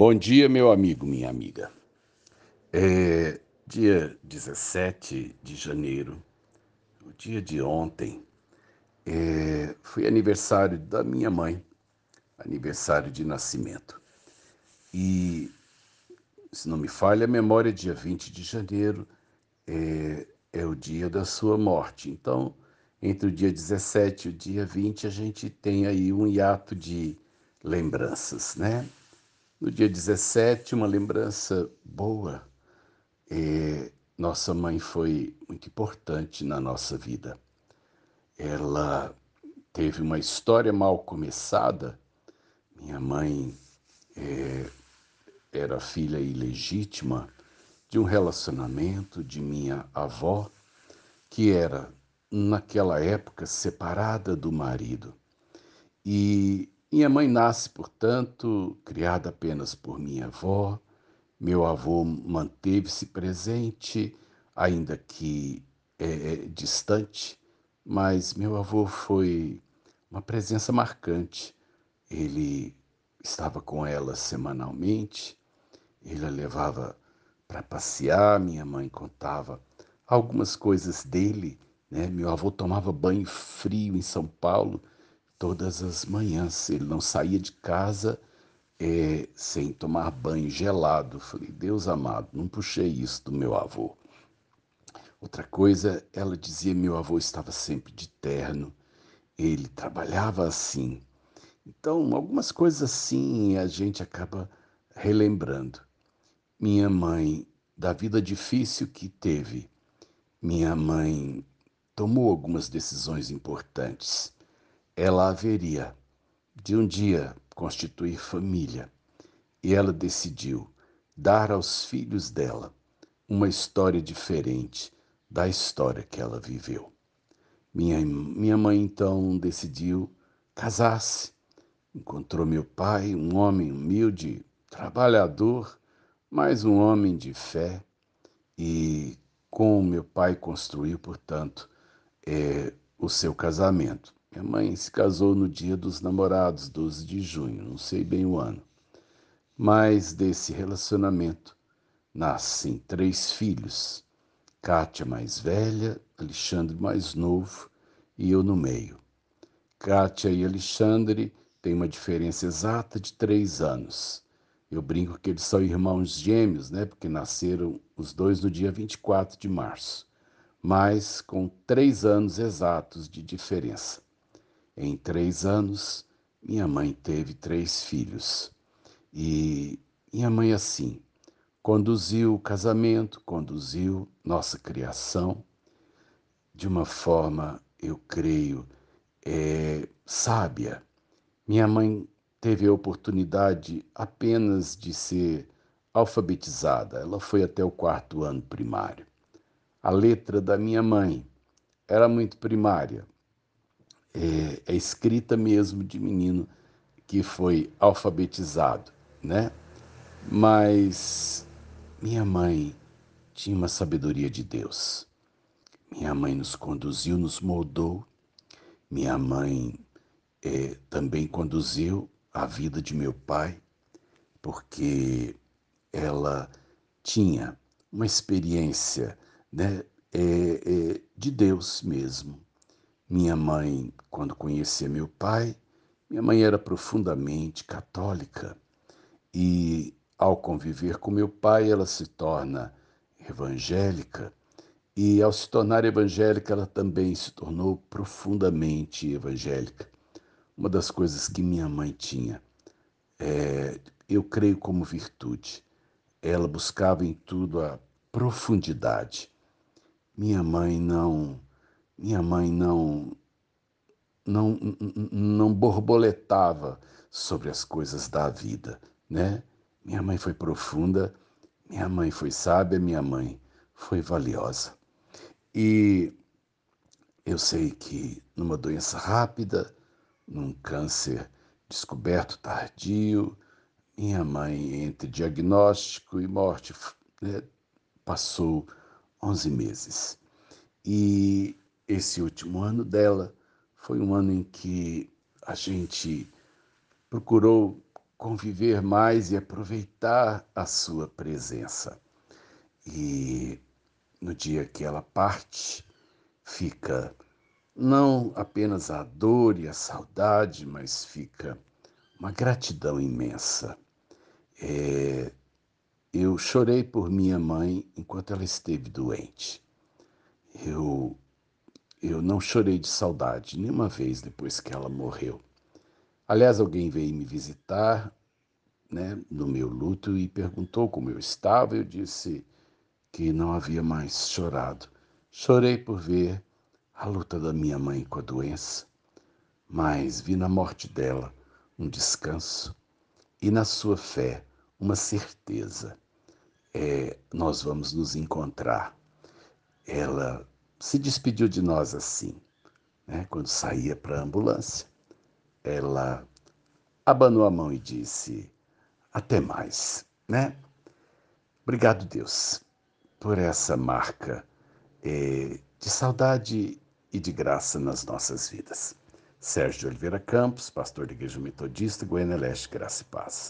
Bom dia, meu amigo, minha amiga. É dia 17 de janeiro, o dia de ontem, é, foi aniversário da minha mãe, aniversário de nascimento. E, se não me falha a memória, dia 20 de janeiro é, é o dia da sua morte. Então, entre o dia 17 e o dia 20, a gente tem aí um hiato de lembranças, né? No dia 17, uma lembrança boa. Nossa mãe foi muito importante na nossa vida. Ela teve uma história mal começada. Minha mãe é, era filha ilegítima de um relacionamento de minha avó, que era, naquela época, separada do marido. E minha mãe nasce, portanto, criada apenas por minha avó. Meu avô manteve-se presente, ainda que é, é, distante, mas meu avô foi uma presença marcante. Ele estava com ela semanalmente, ele a levava para passear, minha mãe contava algumas coisas dele. Né? Meu avô tomava banho frio em São Paulo todas as manhãs. Ele não saía de casa é, sem tomar banho gelado. Falei, Deus amado, não puxei isso do meu avô. Outra coisa, ela dizia meu avô estava sempre de terno, ele trabalhava assim. Então, algumas coisas assim a gente acaba relembrando. Minha mãe, da vida difícil que teve, minha mãe tomou algumas decisões importantes ela haveria de um dia constituir família e ela decidiu dar aos filhos dela uma história diferente da história que ela viveu. Minha, minha mãe então decidiu casar-se. Encontrou meu pai, um homem humilde, trabalhador, mas um homem de fé, e com meu pai construiu, portanto, é, o seu casamento. Minha mãe se casou no dia dos namorados, 12 de junho, não sei bem o ano. Mas desse relacionamento nascem três filhos: Kátia mais velha, Alexandre mais novo e eu no meio. Kátia e Alexandre têm uma diferença exata de três anos. Eu brinco que eles são irmãos gêmeos, né? Porque nasceram os dois no dia 24 de março, mas com três anos exatos de diferença. Em três anos, minha mãe teve três filhos. E minha mãe, assim, conduziu o casamento, conduziu nossa criação de uma forma, eu creio, é, sábia. Minha mãe teve a oportunidade apenas de ser alfabetizada. Ela foi até o quarto ano primário. A letra da minha mãe era muito primária, é, é escrita mesmo de menino que foi alfabetizado, né? Mas minha mãe tinha uma sabedoria de Deus. Minha mãe nos conduziu, nos moldou. Minha mãe é, também conduziu a vida de meu pai, porque ela tinha uma experiência né, é, é, de Deus mesmo. Minha mãe, quando conhecia meu pai, minha mãe era profundamente católica e, ao conviver com meu pai, ela se torna evangélica e, ao se tornar evangélica, ela também se tornou profundamente evangélica. Uma das coisas que minha mãe tinha, é, eu creio como virtude, ela buscava em tudo a profundidade. Minha mãe não minha mãe não não não borboletava sobre as coisas da vida, né? Minha mãe foi profunda, minha mãe foi sábia, minha mãe foi valiosa. E eu sei que numa doença rápida, num câncer descoberto tardio, minha mãe, entre diagnóstico e morte, né, passou 11 meses. E esse último ano dela foi um ano em que a gente procurou conviver mais e aproveitar a sua presença. E no dia que ela parte, fica não apenas a dor e a saudade, mas fica uma gratidão imensa. É, eu chorei por minha mãe enquanto ela esteve doente. Eu, eu não chorei de saudade nenhuma vez depois que ela morreu. Aliás, alguém veio me visitar né, no meu luto e perguntou como eu estava. Eu disse que não havia mais chorado. Chorei por ver a luta da minha mãe com a doença, mas vi na morte dela um descanso e na sua fé uma certeza. É, nós vamos nos encontrar. Ela se despediu de nós assim, né? quando saía para a ambulância. Ela abanou a mão e disse: Até mais, né? Obrigado, Deus, por essa marca é, de saudade e de graça nas nossas vidas. Sérgio de Oliveira Campos, pastor da Igreja Metodista, Goiânia Leste, Graça e Paz.